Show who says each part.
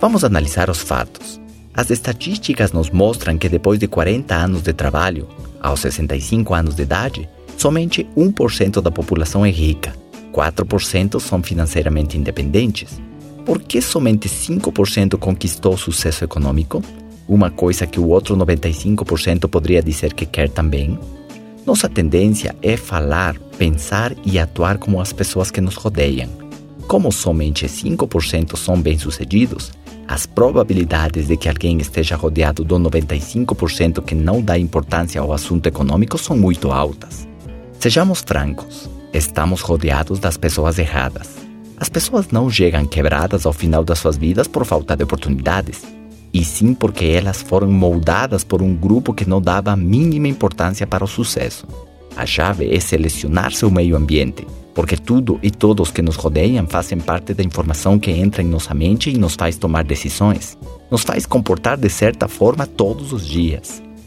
Speaker 1: Vamos analisar os fatos. As estatísticas nos mostram que depois de 40 anos de trabalho, aos 65 anos de idade, somente 1% da população é rica, 4% são financeiramente independentes. Por que somente 5% conquistou sucesso econômico? Uma coisa que o outro 95% poderia dizer que quer também? Nossa tendência é falar, pensar e atuar como as pessoas que nos rodeiam. Como somente 5% são bem-sucedidos, as probabilidades de que alguém esteja rodeado do 95% que não dá importância ao assunto econômico são muito altas. Sejamos francos, estamos rodeados das pessoas erradas. As pessoas não chegam quebradas ao final das suas vidas por falta de oportunidades, e sim porque elas foram moldadas por um grupo que não dava a mínima importância para o sucesso. A chave é selecionar seu meio ambiente, porque tudo e todos que nos rodeiam fazem parte da informação que entra em nossa mente e nos faz tomar decisões, nos faz comportar de certa forma todos os dias.